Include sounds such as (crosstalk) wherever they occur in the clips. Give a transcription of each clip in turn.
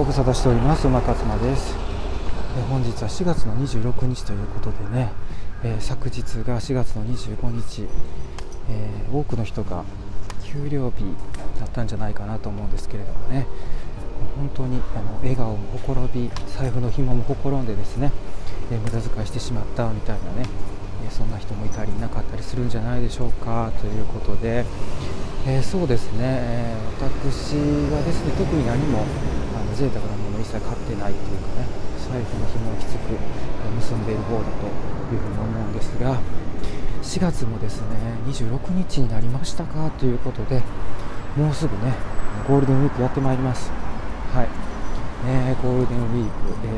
ご無沙汰しております。馬勝間です。え本日は4月の26日ということでね、えー、昨日が4月の25日、えー、多くの人が給料日だったんじゃないかなと思うんですけれどもね。本当にあの笑顔もほころび財布の紐もほころんでですね、えー、無駄遣いしてしまったみたいなね、えそんな人もいたりいなかったりするんじゃないでしょうかということで、えそうですね、え私はですね特に何も贅沢なものを一切買ってないというかね財布の紐をきつく結んでいる方だというふうに思うんですが4月もですね26日になりましたかということでもうすぐねゴールデンウィークやってまいります。はい、えー、ゴールデンウィーク、え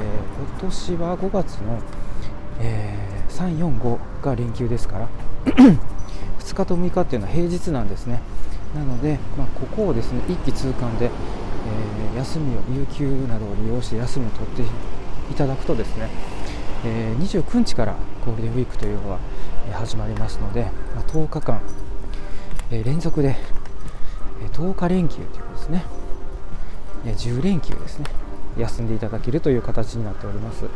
ー、今年は5月の、えー、345が連休ですから2日と6日っていうのは平日なんですね。なので、まあ、ここをですね一気通貫で、休みを有給などを利用して休みを取っていただくとですね、えー、29日からゴールデンウィークというのは始まりますので、まあ、10日間、えー、連続で10日連休ということですね。10連休ですね。休んでいただけるという形になっております。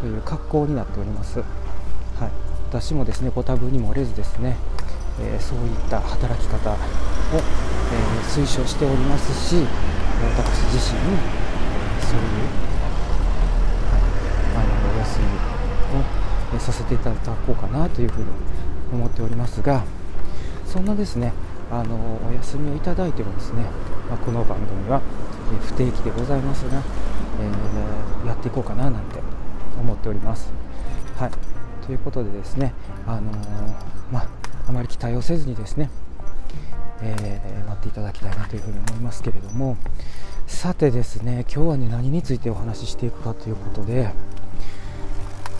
という格好になっております、はい、私もですねご多分に漏れずですね、えー、そういった働き方を、えー、推奨しておりますし私自身そういうはい、あのお休みをさせていただこうかなというふうに思っておりますがそんなですねあのお休みをいただいてもですね、まあ、この番組は不定期でございますが、えー、やっていこうかななんて思っております。はい、ということでですね、あのー、まあ、あまり期待をせずにですね、えー、待っていただきたいなというふうに思いますけれども。さてですね今日はね何についてお話ししていくかということで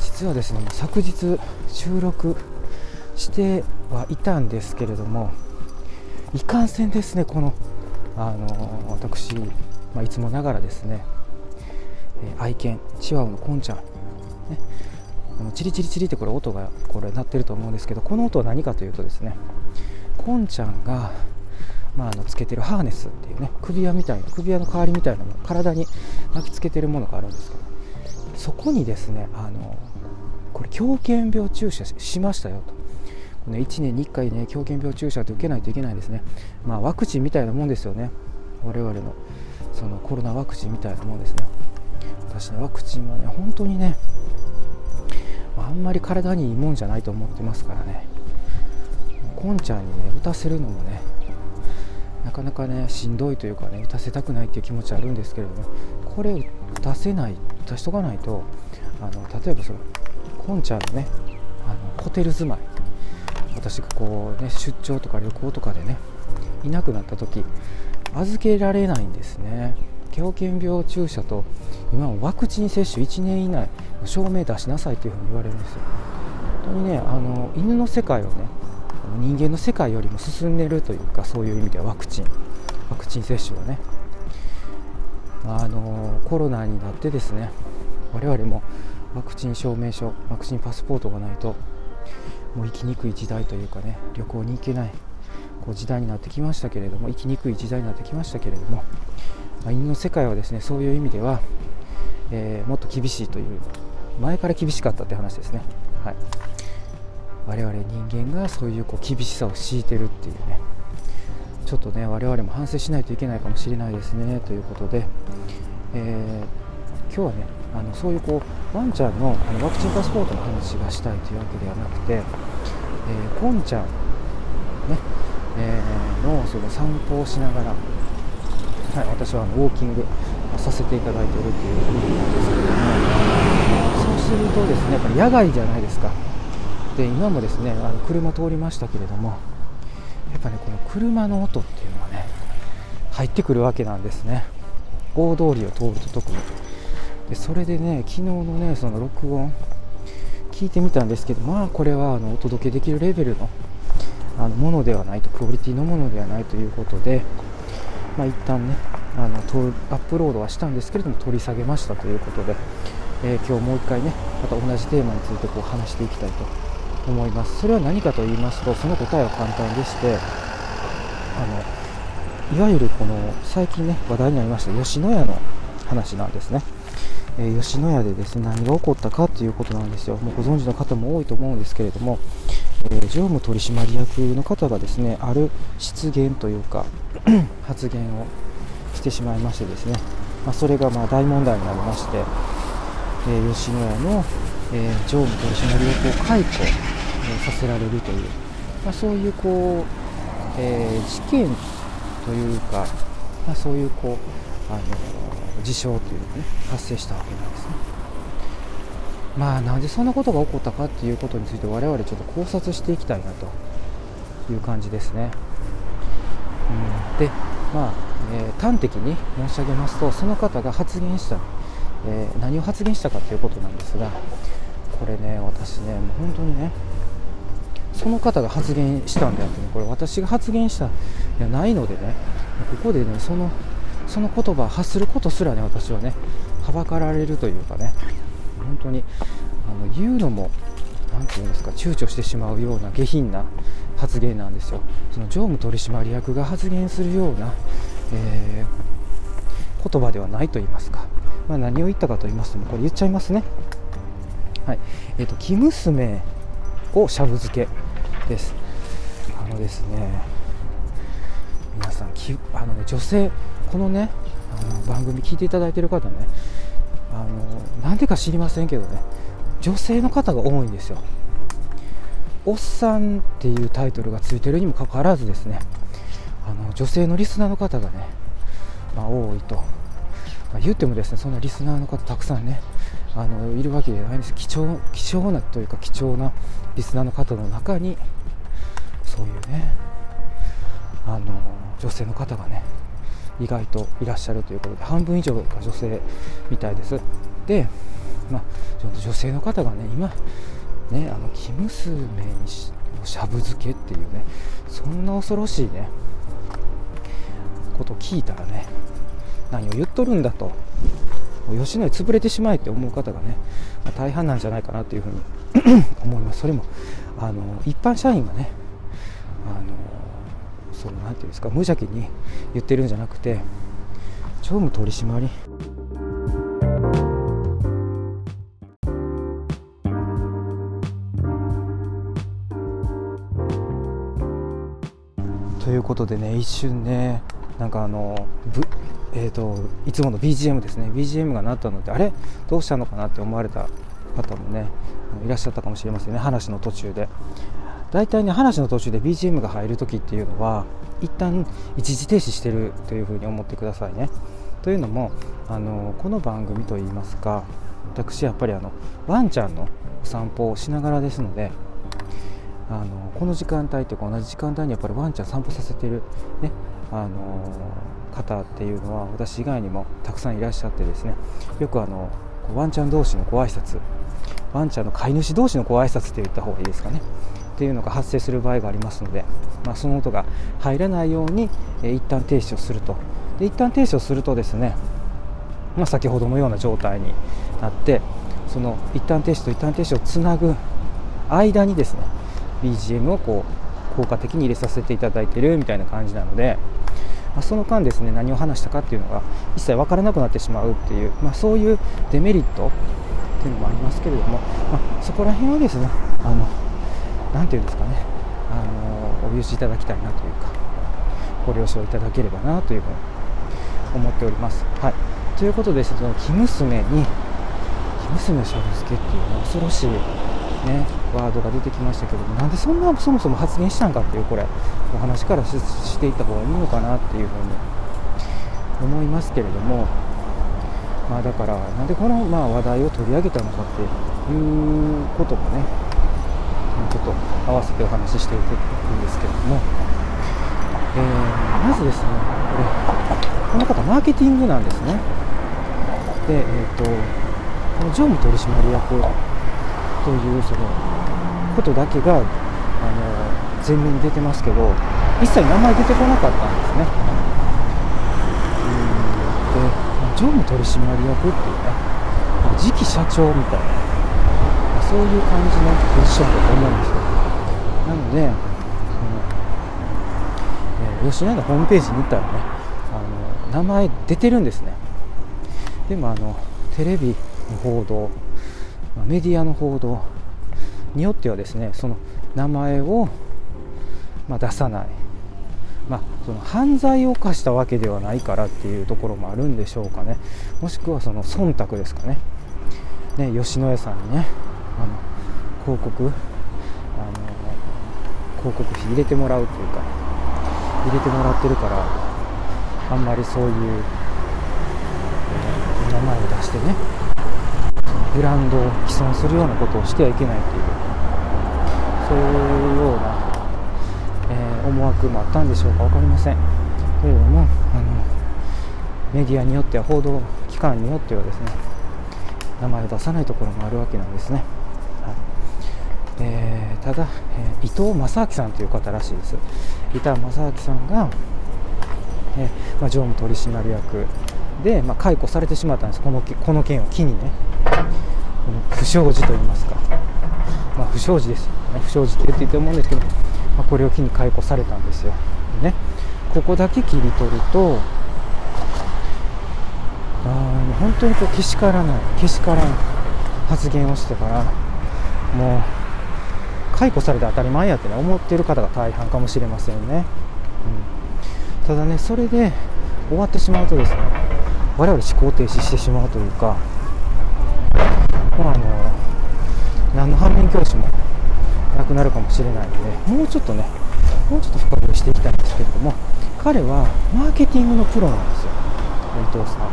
実はですね昨日収録してはいたんですけれどもいかんせんですねこのあの私、まあ、いつもながらですね、え愛犬チワワのコンちゃん、ね、このチリチリチリってこれ音がこれ鳴ってると思うんですけどこの音は何かというとですねコンちゃんがまあ、あのつけてるハーネスっていうね首輪みたいな首輪の代わりみたいなもの体に巻きつけてるものがあるんですけどそこにですねあのこれ狂犬病注射しましたよと。この1年に1回ね狂犬病注射って受けないといけないですね、まあ、ワクチンみたいなもんですよね、我々のそのコロナワクチンみたいなもんですね。私ね、ワクチンはね、本当にね、あんまり体にいいもんじゃないと思ってますからね、こんちゃんにね、打たせるのもね、なかなかね、しんどいというかね、打たせたくないっていう気持ちあるんですけれども、これ打たせない、打たしとかないと、あの例えばそのこんちゃんのねあのホテル住まい私がこうね出張とか旅行とかでねいなくなった時預けられないんですね。狂犬病注射と今はワクチン接種1年以内証明出しなさいというふうに言われるんですよ。本当にねあの犬の世界をね人間の世界よりも進んでるというかそういう意味ではワクチンワクチン接種はね。あのコロナになってですね我々もワクチン証明書ワクチンパスポートがないともう生きにくい時代というかね旅行に行けないこう時代になってきましたけれども生きにくい時代になってきましたけれども、まあ、犬の世界はですねそういう意味では、えー、もっと厳しいという前から厳しかったって話ですね、はい、我々人間がそういうこう厳しさを強いてるっていうね。ちょっとね我々も反省しないといけないかもしれないですね。ということで、えー、今日はねあのそういうこうワンちゃんのあのワクチンパスポートの話がしたいというわけではなくて、えー、コンちゃん、ねえー、のその散歩をしながら、はい、私はあのウォーキングさせていただいているという意味なんですけどもそうするとですねやっぱり野外じゃないですか。で今もですねあの車通りましたけれどもやっぱねこの車の音っていうのはね入ってくるわけなんですね。大通りを通ると特に。でそれでね昨日のねその録音聞いてみたんですけどまあこれはあのお届けできるレベルのあのものではないとクオリティのものではないということでまあ一旦ねあのアップロードはしたんですけれども取り下げましたということで、えー、今日もう一回ねまた同じテーマについてこう話していきたいと思います。それは何かと言いますとその答えは簡単でしてあのいわゆるこの最近ね話題になりました吉野家の話なんですね。えー、吉野家でですね何が起こったかということなんですよ、もうご存知の方も多いと思うんですけれども、えー、常務取締役の方がですねある失言というか (clears throat) 発言をしてしまいましてですね、まあ、それがまあ大問題になりまして、えー、吉野家の、え常務取締役を解雇、えさせられるという、まあ、そういうこう、え事件というか、まあ、そういうこうあの事象というのがね発生したわけなんですね。まあなんでそんなことが起こったかっていうことについて我々ちょっと考察していきたいなという感じですね。うん、でまあ、えー、端的に申し上げますとその方が発言した、えー、何を発言したかということなんですがこれね私ねもう本当にねその方が発言したんであってねこれ私が発言したいやないのでねここでねそのその言葉を発することすらね私はねはばかられるというかね本当にあの言うのも何て言うんですか躊躇してしまうような下品な発言なんですよ。その常務取締役が発言するような、えー、言葉ではないと言いますか、まあ、何を言ったかと言いますともこれ言っちゃいますね。はい。えーと、生娘をしゃぶ漬けです。あのですね皆さんきあの、ね、女性このねあの番組聞いていただいてる方ねあのなんでか知りませんけどね女性の方が多いんですよ。おっさんっていうタイトルがついてるにもかかわらずですねあの女性のリスナーの方がね、まあ、多いと、まあ、言ってもですねそんなリスナーの方たくさんねあのいるわけではないんです。貴重貴重なというか貴重なリスナーの方の中にそういうねあの女性の方がね意外といらっしゃるということで半分以上が女性みたいです。で、まあ、女性の方がね今ねあの生娘にししゃぶ漬けっていうねそんな恐ろしいねことを聞いたらね何を言っとるんだと。吉野家潰れてしまえって思う方がね、まあ、大半なんじゃないかなというふうに (coughs) 思います。それもあの一般社員がねあのそのなんていうんですか無邪気に言ってるんじゃなくて常務取締ということでね一瞬ねなんかあのえーと、いつもの BGM ですね。BGM が鳴ったのであれ？どうしたのかなって思われた方もねいらっしゃったかもしれませんね。話の途中で。大体ね話の途中で BGM が入る時っていうのは一旦一時停止してるというふうに思ってくださいね。というのもあのこの番組といいますか私やっぱりあのワンちゃんのお散歩をしながらですのであのこの時間帯というか同じ時間帯にやっぱりワンちゃん散歩させてる、ね、あの方っていうのは私以外にもたくさんいらっしゃってですね。よくあのワンちゃん同士のご挨拶。ワンちゃんの飼い主同士のご挨拶って言った方がいいですかね。っていうのが発生する場合がありますので、まあ、その音が入らないように、えー、一旦停止をすると。で一旦停止をするとですね、まあ、先ほどのような状態になってその一旦停止と一旦停止をつなぐ間にですね BGM をこう効果的に入れさせていただいてるみたいな感じなので、まあ、その間ですね何を話したかっていうのが一切分からなくなってしまうっていう、まあ、そういうデメリットっていうのもありますけれども、まあ、そこら辺はですねあの何て言うんですかねあのお許しいただきたいなというかご了承いただければなというふうに思っております。はい、ということでその生娘に生娘しゃぶ漬けっていうのは恐ろしい、ね、ワードが出てきましたけどもなんでそんなそもそも発言したんかっていうこれお話からしていった方がいいのかなっていうふうに思いますけれどもまあだからなんでこのまあ話題を取り上げたのかっていうこともねちょっと合わせてお話ししていくんですけれども、えー、まずですねこれこの方マーケティングなんですね。で、えーと、この常務取締役というそのことだけがあの前面に出てますけど一切名前出てこなかったんですね。で常務取締役っていうね次期社長みたいなそういう感じのポジションだと思うんですよ。なのでその、えー、吉野家のホームページに行ったらねあの名前出てるんですね。でもあのテレビの報道メディアの報道。によってはですねその名前を、まあ、出さない、まあ、その犯罪を犯したわけではないからっていうところもあるんでしょうかね。もしくはその忖度ですかね。ね吉野家さんにねあの広告あの広告費入れてもらうというか入れてもらってるからあんまりそういう、え、名前を出してね。ブランドを毀損するようなことをしてはいけないというそういうような、えー、思惑もあったんでしょうか。分かりません。けれどもあのメディアによっては報道機関によってはですね名前を出さないところもあるわけなんですね、はい。えー、ただ、えー、伊藤正明さんという方らしいです。伊藤正明さんが、えまあ、常務取締役で、まあ、解雇されてしまったんです。このこの件を機にね。不祥事といいますか、まあ、不祥事ですよね。不祥事って言っていいと思うんですけど、まあ、これを機に解雇されたんですよ、ね、ここだけ切り取るとあ本当にこうけしからないけしからん発言をしてからもう解雇されて当たり前やってね思ってる方が大半かもしれませんね、うん、ただねそれで終わってしまうとですね我々思考停止してしまうというかまあ、あの何の反面教師もなくなるかもしれないのでもうちょっとねもうちょっと深掘りしていきたいんですけれども彼はマーケティングのプロなんですよ伊藤さん。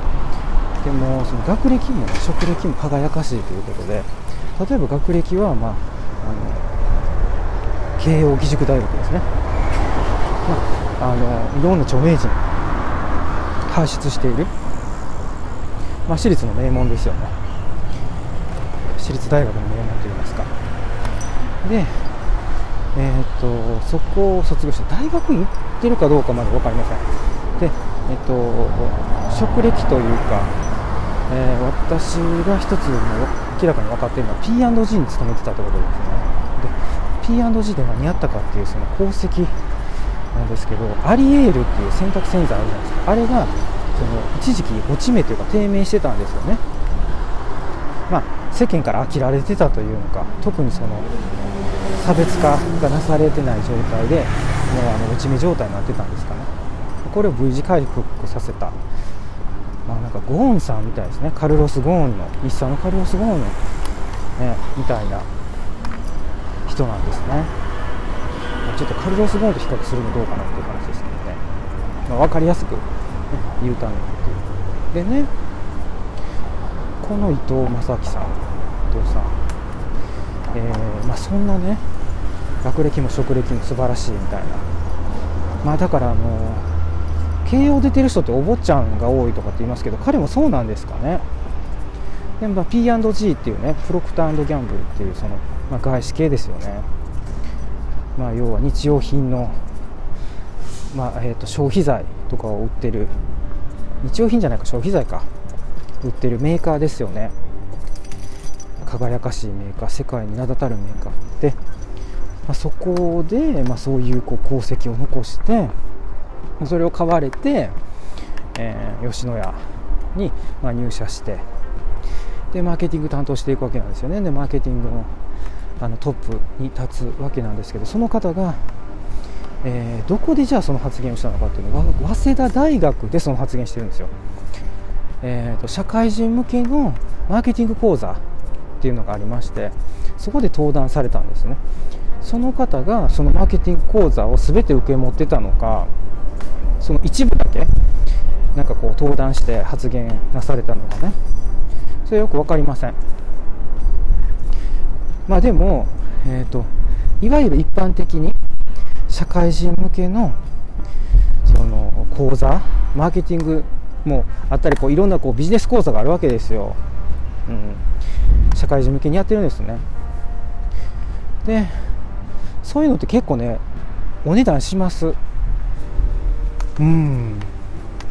でもその学歴も、ね、職歴も輝かしいということで例えば学歴は、まあ、あの慶応義塾大学ですね、まあ、あのいろんな著名人輩出している、まあ、私立の名門ですよね。私立大学の名門といいますか。でえーと、そこを卒業して大学院行ってるかどうかまで分かりません。で、えーと、職歴というか、えー、私が一つ明らかに分かっているのは P&G に勤めてたということですね。で P&G で何やったかっていうその功績なんですけどアリエールっていう洗濯洗剤あるじゃないですか。あれがその一時期落ち目というか低迷してたんですよね。まあ世間から飽きられてたというのか特にその差別化がなされてない状態でもうあの落ち目状態になってたんですかね。これを V 字回復させた。まあなんかゴーンさんみたいですね。カルロス・ゴーンの日産のカルロス・ゴーンの、ね、みたいな人なんですね。ちょっとカルロス・ゴーンと比較するのどうかなっていう話ですけどね、まあ、分かりやすく、ね、言うためにっていう。でねこの伊藤正明さん。さん、えー、まあ、そんなね学歴も職歴も素晴らしいみたいな。まあだからあの慶応出てる人ってお坊ちゃんが多いとかって言いますけど彼もそうなんですかね。でも P&G っていうねプロクターギャンブルっていうその、まあ、外資系ですよね。まあ要は日用品の、まあえー、と消費財とかを売ってる。日用品じゃないか消費財か。売ってるメーカーですよね。輝かしいメーカー世界に名だたるメーカーで、まあ、そこで、まあ、そういうこう功績を残してそれを買われて、えー、吉野家に、まあ、入社してでマーケティング担当していくわけなんですよね。でマーケティングのあのトップに立つわけなんですけどその方が、えー、どこでじゃあその発言をしたのかっていうのは早稲田大学でその発言してるんですよ。えーと、社会人向けのマーケティング講座っていうのがありましてそこで登壇されたんですね。その方がそのマーケティング講座を全て受け持ってたのかその一部だけなんかこう登壇して発言なされたのかね。それはよく分かりません。まあでも、えーと、いわゆる一般的に社会人向けのその講座マーケティングもあったりこういろんなこうビジネス講座があるわけですよ、うん、社会人向けにやってるんですね。でそういうのって結構ねお値段します。うん。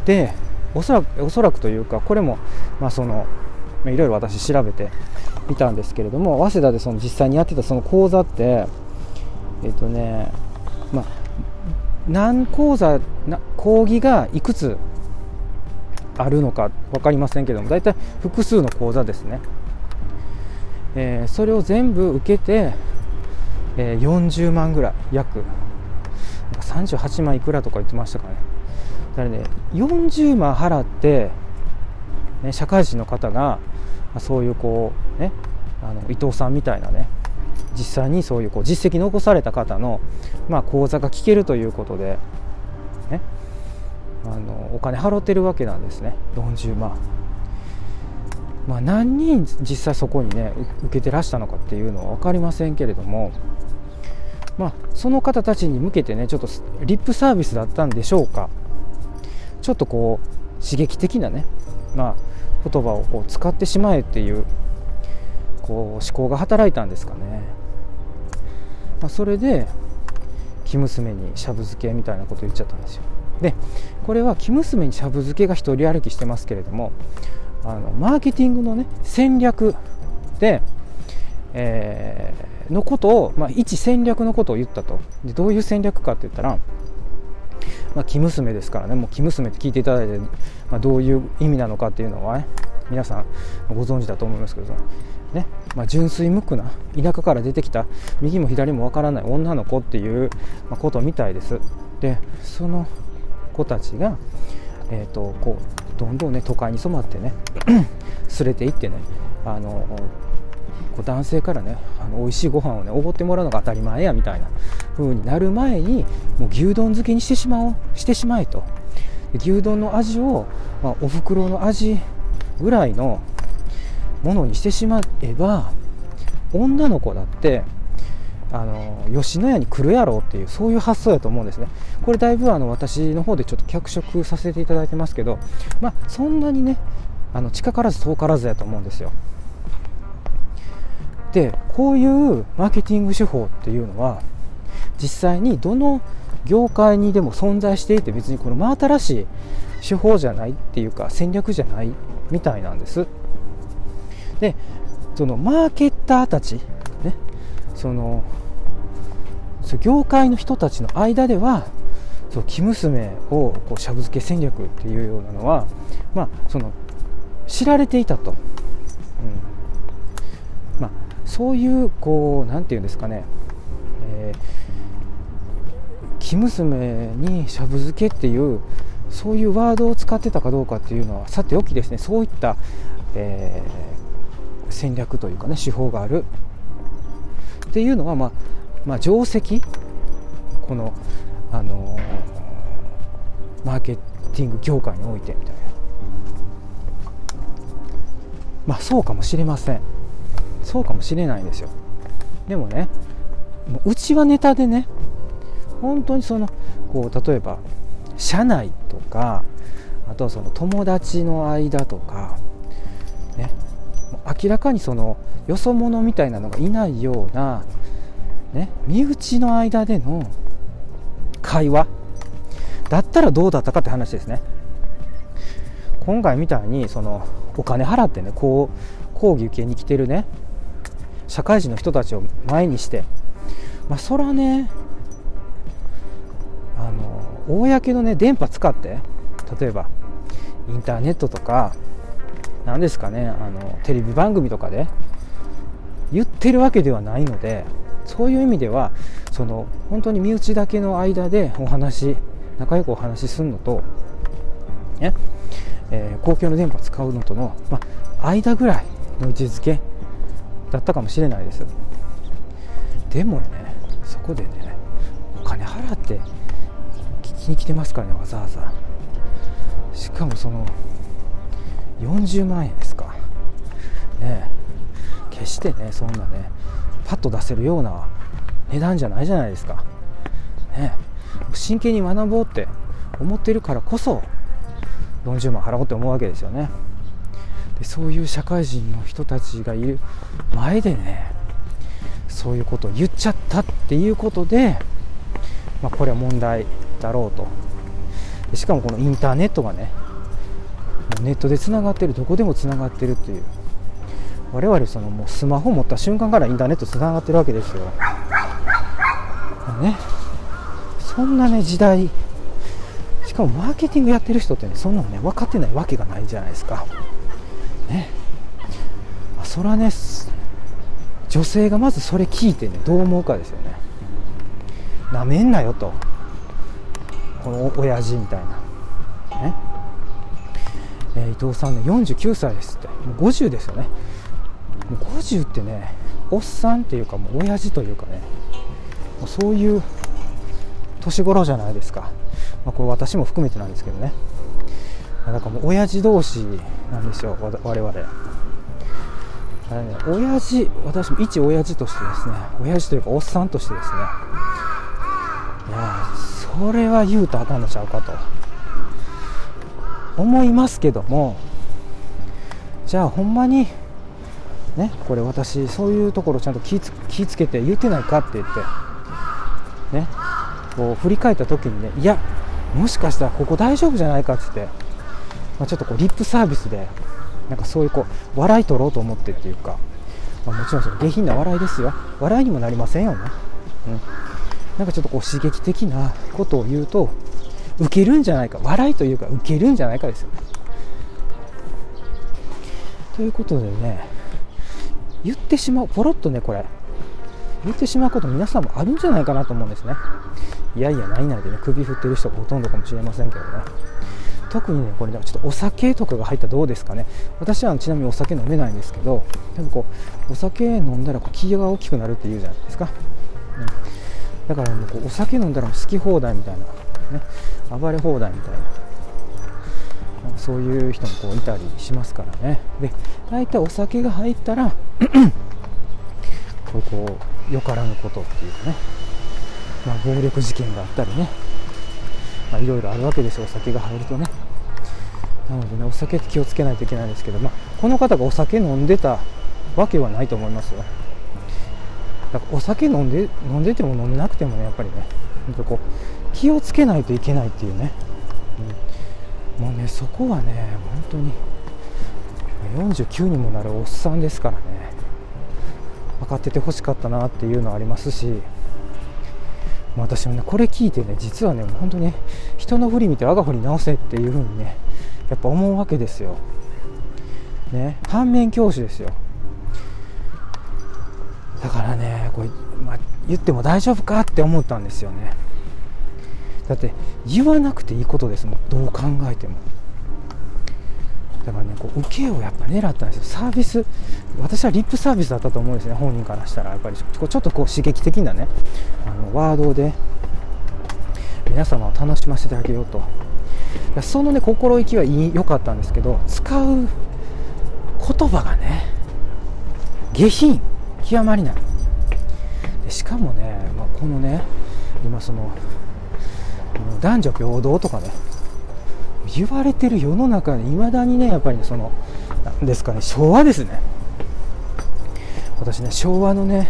でおそらくおそらくというかこれもまあそのいろいろ私調べてみたんですけれども早稲田でその実際にやってたその講座ってえっ、とねまあ何講座な講義がいくつあるのか分かりませんけども大体複数の口座ですね、えー、それを全部受けて、えー、40万ぐらい約。38万いくらとか言ってましたかね。だからね40万払って、ね、社会人の方がそういうこうねあの伊藤さんみたいなね実際にそういうこう実績残された方の、まあ、講座が聞けるということで、ね、あのお金払ってるわけなんですね。40万。まあ、何人実際そこにね受けてらしたのかっていうのは分かりませんけれども、まあ、その方たちに向けてねちょっとリップサービスだったんでしょうか。ちょっとこう刺激的なね、まあ、言葉をこう使ってしまえっていうこう思考が働いたんですかね、まあ、それで生娘にしゃぶ漬けみたいなこと言っちゃったんですよ。でこれは生娘にしゃぶ漬けが一人歩きしてますけれどもあのマーケティングのね戦略で、えー、のことを、まあ、一戦略のことを言ったと。でどういう戦略かって言ったらまあ、生娘ですからね。もう生娘って聞いていただいて、まあ、どういう意味なのかっていうのは、ね、皆さんご存知だと思いますけどね。まあ、純粋無垢な田舎から出てきた右も左もわからない女の子っていうことみたいです。でその子たちが、えーと、こうどんどんね都会に染まってね (clears throat) すれていってねあのこう男性からねあの美味しいご飯をねおごってもらうのが当たり前やみたいな風になる前にもう牛丼漬けにしてしまおうしてしまえと。牛丼の味を、まあ、おふくろの味ぐらいのものにしてしまえば女の子だってあの吉野家に来るやろうっていうそういう発想やと思うんですね。これだいぶあの私の方でちょっと脚色させていただいてますけどまあそんなにねあの近からず遠からずやと思うんですよ。でこういうマーケティング手法っていうのは実際にどの業界にでも存在していて別にこの真新しい手法じゃないっていうか戦略じゃないみたいなんです。でそのマーケッターたち、その業界の人たちの間ではそう生娘をこうしゃぶ漬け戦略っていうようなのは、まあ、その知られていたと、うん。まあ、そういうこうなんていうんですかね、えー、生娘にしゃぶ漬けっていうそういうワードを使ってたかどうかっていうのはさておきですねそういった、えー戦略というかね手法があるっていうのは、まあ、まあ、定石？この、あの、マーケティング業界においてみたいな。まあそうかもしれません。そうかもしれないですよ。でもねうちはネタでね本当にそのこう例えば社内とかあとはその友達の間とかね明らかにそのよそ者みたいなのがいないような、ね、身内の間での会話。だったらどうだったかって話ですね。今回みたいにそのお金払ってねこう講義受けに来てるね社会人の人たちを前にしてまあそらねあの公のね電波使って例えばインターネットとか何ですかねあのテレビ番組とかで言ってるわけではないのでそういう意味ではその本当に身内だけの間でお話仲良くお話しするのと、ねえー、公共の電波使うのとの、ま、間ぐらいの位置づけだったかもしれないです。でもねそこでねお金払って聞きに来てますからねわざわざ。しかもその40万円ですか。ね決してねそんなねパッと出せるような値段じゃないじゃないですか。ね真剣に学ぼうって思ってるからこそ40万払おうって思うわけですよね。でそういう社会人の人たちがいる前でねそういうことを言っちゃったっていうことで、まあ、これは問題だろうと。しかもこのインターネットがねネットでつながってるどこでもつながってるっていう。我々そのもうスマホ持った瞬間からインターネットつながってるわけですよ、ね、そんなね時代。しかもマーケティングやってる人ってねそんなのね分かってないわけがないじゃないですか。ね。それはね女性がまずそれ聞いてねどう思うかですよね。なめんなよと。この親父みたいな。ね。えー、伊藤さんね49歳ですって。もう50ですよね。もう50ってねおっさんっていうかもう親父というかね。もうそういう年頃じゃないですか、まあ、これ私も含めてなんですけどね。だからもう親父同士なんですよ我々。あれね親父私も一親父としてですね。親父というかおっさんとしてですね。いやそれは言うとあかんのちゃうかと。思いますけどもじゃあほんまにねこれ私そういうところちゃんと気気つけて言ってないかって言ってねこう振り返った時にねいやもしかしたらここ大丈夫じゃないかって言って、まあ、ちょっとこうリップサービスでなんかそういうこう笑い取ろうと思ってっていうか、まあ、もちろんその下品な笑いですよ。笑いにもなりませんよね、うん、なんかちょっとこう刺激的なことを言うと受けるんじゃないか。笑いというか受けるんじゃないかですよね。ということでね言ってしまうポロッとねこれ。言ってしまうこと皆さんもあるんじゃないかなと思うんですね。いやいやないないでね首振ってる人がほとんどかもしれませんけどね。特にねこれねちょっとお酒とかが入ったらどうですかね。私はちなみにお酒飲めないんですけどでもこうお酒飲んだらこう気が大きくなるっていうじゃないですか、うん、だからもうこうお酒飲んだら好き放題みたいな、ね、(laughs) 暴れ放題みたいな。そういう人もこういたりしますからね。で大体お酒が入ったら (clears throat) こうこうよからぬことっていうかね、まあ、暴力事件があったりね、いろいろあるわけですよ。お酒が入るとね。なのでねお酒って気をつけないといけないんですけど、まあ、この方がお酒飲んでたわけはないと思いますよ。だからお酒飲んで飲んでても飲めなくてもねやっぱりね本当こう気をつけないといけないっていうね、うん、もうねそこはね本当に。49にもなるおっさんですからね。分かっててほしかったなっていうのはありますし。私もねこれ聞いてね実はね本当に人の振り見て我が振り直せっていう風にねやっぱ思うわけですよ。ね反面教師ですよ。だからねこれ、まあ、言っても大丈夫かって思ったんですよね。だって言わなくていいことですもん。どう考えても。だからねこう受けをやっぱ狙ったんですよサービス。私はリップサービスだったと思うんですね本人からしたら。やっぱりちょっとこう刺激的なねあのワードで皆様を楽しませてあげようと。そのね心意気はいい良かったんですけど使う言葉がね下品。極まりない。でしかもね、まあ、このね今その男女平等とかね言われてる世の中でいまだにねやっぱりねそのなんですかね昭和ですね。私ね昭和のね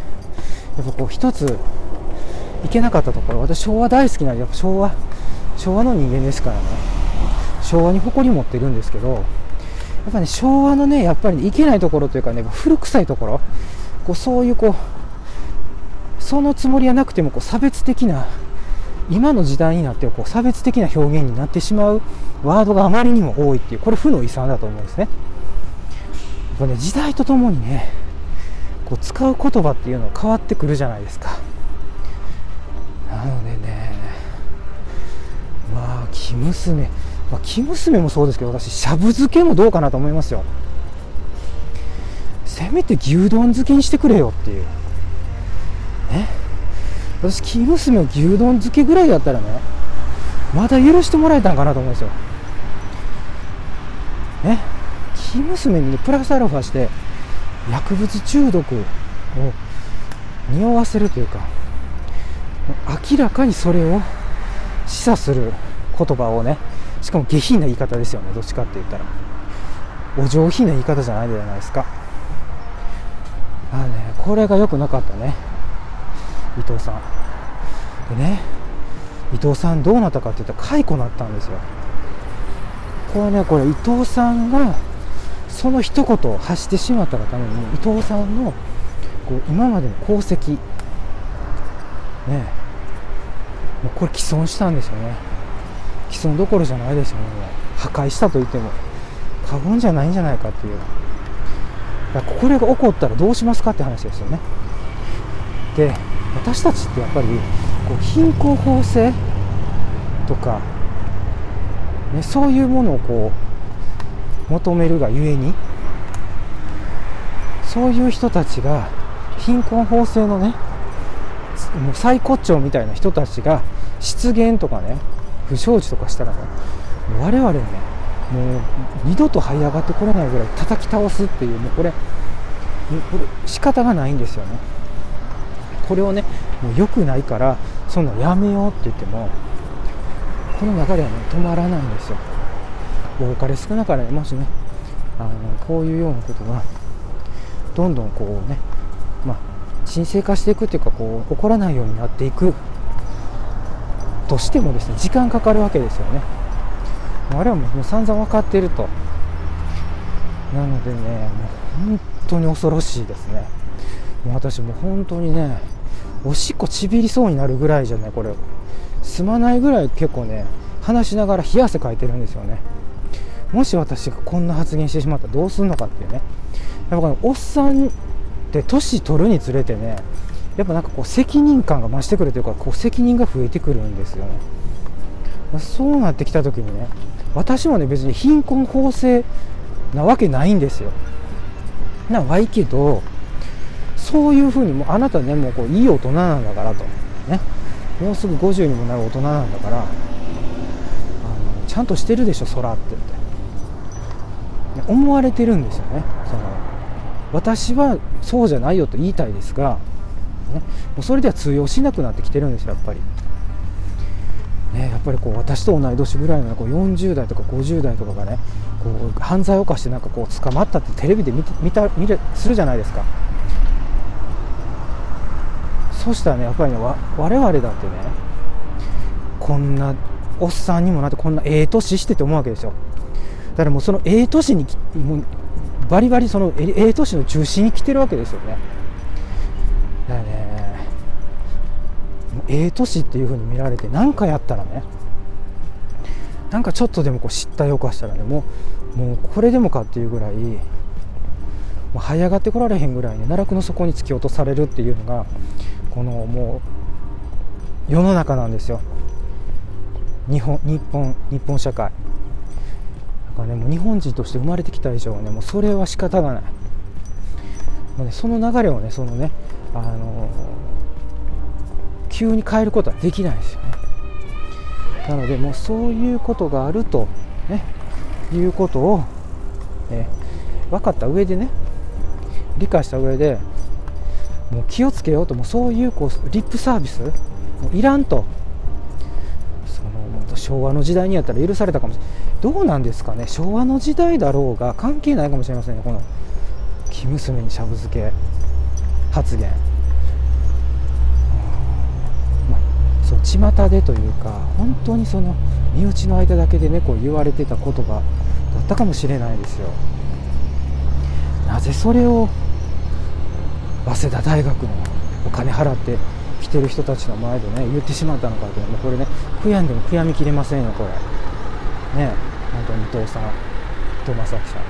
やっぱこう一ついけなかったところ私昭和大好きなんでやっぱ昭和昭和の人間ですからね昭和に誇り持ってるんですけどやっぱね昭和のねやっぱりねいけないところというかね古臭いところこうそういうこうそのつもりはなくてもこう差別的な今の時代になってこう差別的な表現になってしまうワードがあまりにも多いっていうこれ負の遺産だと思うんですね。やっね時代とともにねこう使う言葉っていうのは変わってくるじゃないですか。なのでねまあ生娘まあ、生娘もそうですけど私しゃぶ漬けもどうかなと思いますよせめて牛丼漬けにしてくれよっていうね私生娘を牛丼漬けぐらいだったらねまだ許してもらえたんかなと思うんですよ。ね？生娘に、ね、プラスアルファして薬物中毒を匂わせるというか明らかにそれを示唆する言葉をねしかも下品な言い方ですよねどっちかって言ったら。お上品な言い方じゃないじゃないですか。あねこれが良くなかったね。伊藤さん。でね伊藤さんどうなったかって言ったら解雇なったんですよ。これねこれ伊藤さんがその一言を発してしまったがために伊藤さんのこう今までの功績ねもうこれ毀損したんですよね。既存どころじゃないですよね破壊したと言っても過言じゃないんじゃないかっていう。これが起こったらどうしますかって話ですよね。で私たちってやっぱりこう貧困法制とか、ね、そういうものをこう求めるがゆえにそういう人たちが貧困法制のねもう最高潮みたいな人たちが失言とかね不祥事とかしたらね我々ねもう二度と這い上がってこれないぐらい叩き倒すっていうもうこれこれ仕方がないんですよね。これをねもう良くないからそんなやめようって言ってもこの流れはね止まらないんですよ。多かれ少なかれもしねあのこういうようなことがどんどんこうねまあ沈静化していくっていうかこう起こらないようになっていくとしてもですね時間かかるわけですよね。あれはもう散々分かっていると。なのでねもう本当に恐ろしいですね。もう私も本当にねおしっこちびりそうになるぐらいじゃないこれ。すまないぐらい結構ね話しながら冷や汗かいてるんですよね。もし私がこんな発言してしまったらどうするのかっていうね。やっぱおっさんって年取るにつれてねやっぱなんかこう責任感が増してくるというかこう責任が増えてくるんですよね。そうなってきた時にね私もね別に貧困法制なわけないんですよ。なはいけどそういうふうにもあなたねもうこういい大人なんだからと。ね。もうすぐ50にもなる大人なんだから。あのちゃんとしてるでしょ空ってって。思われてるんですよね。その私はそうじゃないよと言いたいですが、ね、もうそれでは通用しなくなってきてるんですよやっぱり。ね、やっぱりこう私と同い年ぐらいのこう40代とか50代とかがねこう犯罪を犯してなんかこう捕まったってテレビで見見た見れするじゃないですか。そしたらねやっぱりね我々だってねこんなおっさんにもなってこんなええ年してて思うわけですよ。だからもうそのええ年にもうバリバリそのええ年の中心に来てるわけですよね。だからねええ年っていう風に見られて何かやったらねなんかちょっとでもこう失態を犯したらねもうもうこれでもかっていうぐらいもう這い上がってこられへんぐらいに奈落の底に突き落とされるっていうのがこのもう世の中なんですよ。日本日本日本社会。だからねもう日本人として生まれてきた以上はねもうそれは仕方がない。もう、ね、その流れをねそのねあの急に変えることはできないですよね。なのでもうそういうことがあると、ね、いうことを、え分かった上でね理解した上でもう気をつけようともうそういうこうリップサービスもういらんと。その昭和の時代にやったら許されたかもしれない。どうなんですかね。昭和の時代だろうが関係ないかもしれませんね。この生娘にしゃぶ漬け発言。まあそう巷でというか本当にその身内の間だけでねこう言われてた言葉だったかもしれないですよ。なぜそれを早稲田大学のお金払って来てる人たちの前でね言ってしまったのかと。いうこれね悔やんでも悔やみきれませんよこれ。ね。本当に伊藤さん伊藤正樹さん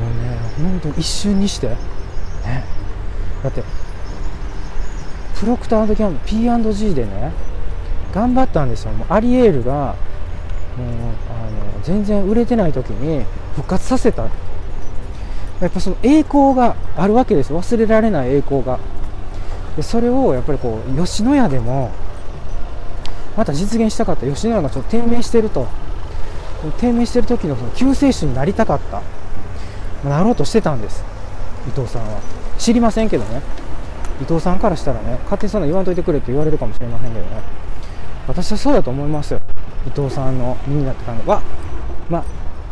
もうね本当に一瞬にして。ね。だってプロクターの時は P&G でね頑張ったんですよ。もうアリエールがもうあの全然売れてない時に復活させた。やっぱその栄光があるわけです忘れられない栄光が。でそれをやっぱりこう吉野家でもまた実現したかった。吉野家がちょっと低迷してると。低迷してる時のその救世主になりたかった。なろうとしてたんです。伊藤さんは。知りませんけどね。伊藤さんからしたらね勝手にそんな言わんといてくれって言われるかもしれませんけどね。私はそうだと思いますよ。伊藤さんの身になって感じ。はまあ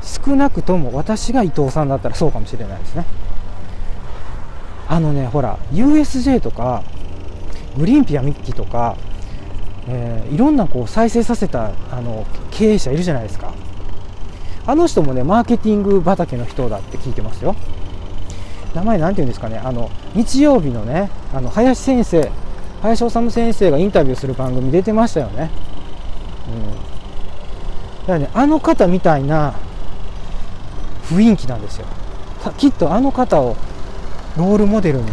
少なくとも私が伊藤さんだったらそうかもしれないですね。あのねほら USJ とかグリーンピアミッキーとか、えー、いろんなこう再生させたあの経営者いるじゃないですか。あの人もねマーケティング畑の人だって聞いてますよ。名前なんて言うんですかね。あの日曜日のねあの林先生林修先生がインタビューする番組出てましたよね。うん、だからねあの方みたいな雰囲気なんですよ。きっとあの方をロールモデルに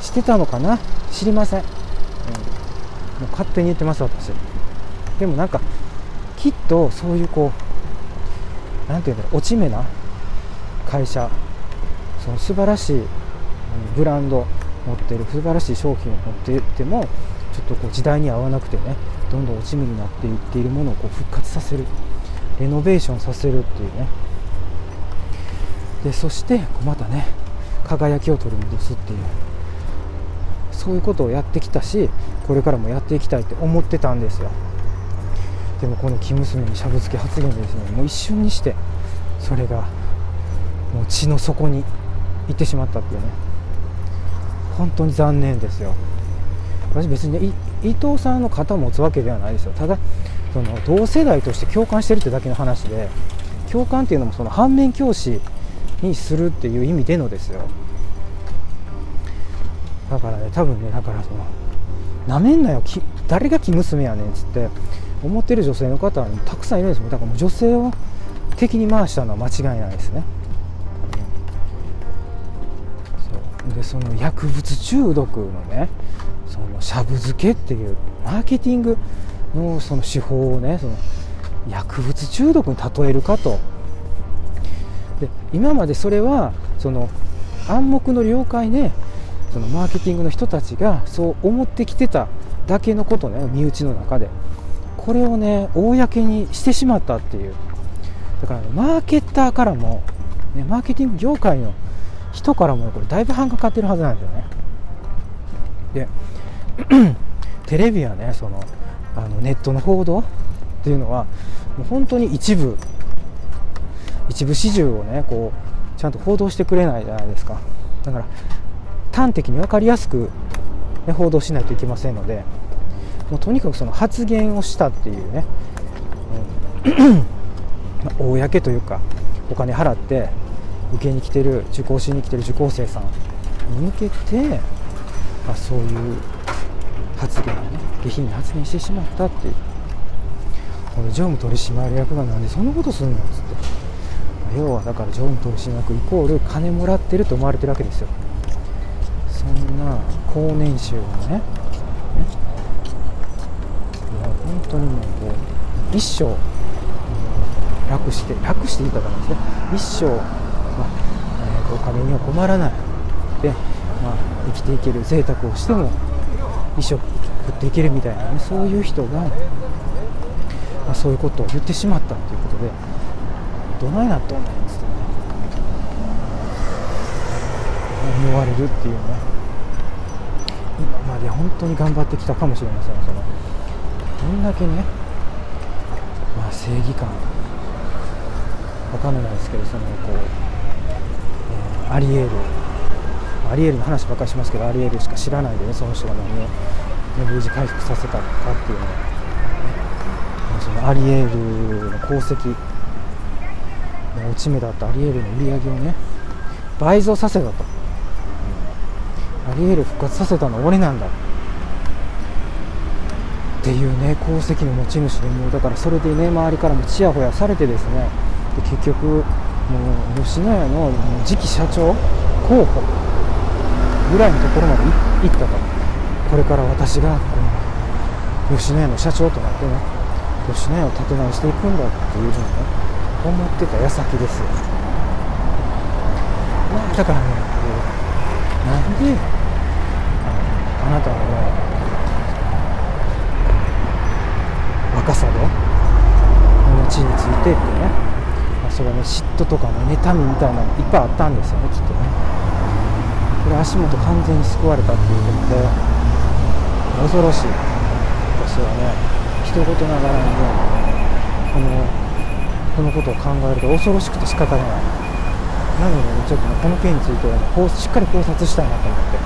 してたのかな？知りません、うん、もう勝手に言ってます私。でもなんかきっとそういうこう何て言うんだろう落ち目な会社その素晴らしいブランド持ってる素晴らしい商品を持っていてもちょっとこう時代に合わなくてねどんどん落ち目になっていっているものをこう復活させるレノベーションさせるっていうねでそしてまたね輝きを取り戻すっていうそういうことをやってきたしこれからもやっていきたいって思ってたんですよ。でもこの生娘にしゃぶ漬け発言でですねもう一瞬にしてそれがもう血の底に行ってしまったっていうね。本当に残念ですよ。私別に、ね、伊藤さんの肩を持つわけではないですよ。ただその同世代として共感してるってだけの話で共感っていうのもその反面教師にするっていう意味でのですよ。だからね多分ねだからそのなめんなよ誰が生娘やねんっつって思ってる女性の方はたくさんいるんですよ。だからもう女性を敵に回したのは間違いないですね。そう。でその薬物中毒のねそのしゃぶ漬けっていうマーケティングのその手法をねその薬物中毒に例えるかと。今までそれはその暗黙の了解ねそのマーケティングの人たちがそう思ってきてただけのことね身内の中で。これをね公にしてしまったっていう。だから、ね、マーケッターからも、ね、マーケティング業界の人からもこれだいぶ半かかってるはずなんですよね。で (clears throat) テレビやねそのあのネットの報道っていうのはもう本当に一部一部始終をねこうちゃんと報道してくれないじゃないですか。だから端的に分かりやすく、ね、報道しないといけませんのでもうとにかくその発言をしたっていうね、(coughs) ま、公というかお金払って受けに来てる受講しに来てる受講生さんに向けて、まあ、そういう発言をね下品に発言してしまったっていう。この常務取締役がなんでそんなことするのっつって。要はだから常務取締役イコール金もらってると思われてるわけですよ。そんな高年収のね。ね。いや本当にもうこう一生楽して楽していたからですね。一生、まあえー、お金には困らない。で、まあ、生きていける贅沢をしても一生食っていけるみたいなねそういう人が、まあ、そういうことを言ってしまったということでどないなっとんねんっつってね。思われるっていうね。今まで本当に頑張ってきたかもしれませんその。どんだけね、まあ、正義感わかんないですけどそのこう、えー、ありえるアリエールの話ばっかりしますけどアリエールしか知らないでねその人が何を、ね、無事回復させたかっていうのはそのアリエールの功績落ち目だったアリエルの売り上げをね倍増させたと、うん、アリエル復活させたの俺なんだ。っていうね功績の持ち主でもうだからそれでね周りからもちやほやされてですね。で結局もう吉野家の次期社長候補ぐらいのところまで行ったと。これから私がこの吉野家の社長となってね吉野家を立て直していくんだっていうふうにね思ってた矢先ですよ。だからねなんであなたのね若さでこの地についてってね、まあ、それはね嫉妬とかね妬みみたいなのいっぱいあったんですよねきっとね。これ足元完全に救われたっていうことで恐ろしい。私はね一言ながらにねこのことを考えると恐ろしくて仕方がない。なので、ね、ちょっとねこの件については、ね、こうしっかり考察したいなと思って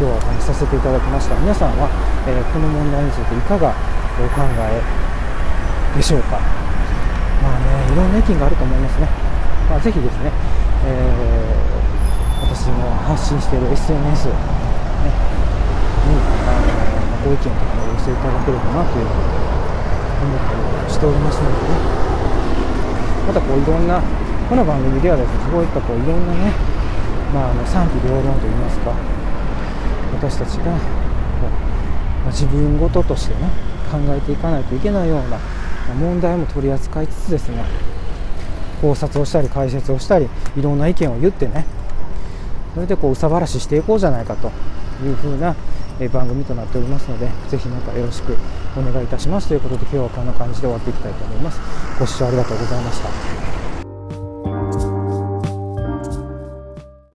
今日はお話しさせていただきました。皆さんは、えー、この問題についていかがお考えでしょうか？まあねいろんな意見があると思いますね、まあ、ぜひですね、えー私の発信している SNS、ね、にあのご意見とかお寄せいただければなというふうに思ってしておりますのでね。またこういろんなこの番組ではですねそういったこういろんなね、まあ、あの賛否両論といいますか私たちがこう、まあ、自分ごととしてね考えていかないといけないような問題も取り扱いつつですね考察をしたり解説をしたりいろんな意見を言ってねそれでこう憂さ晴らししていこうじゃないかというふうな番組となっておりますのでぜひまたよろしくお願いいたします。ということで今日はこんな感じで終わっていきたいと思います。ご視聴ありがとうございました。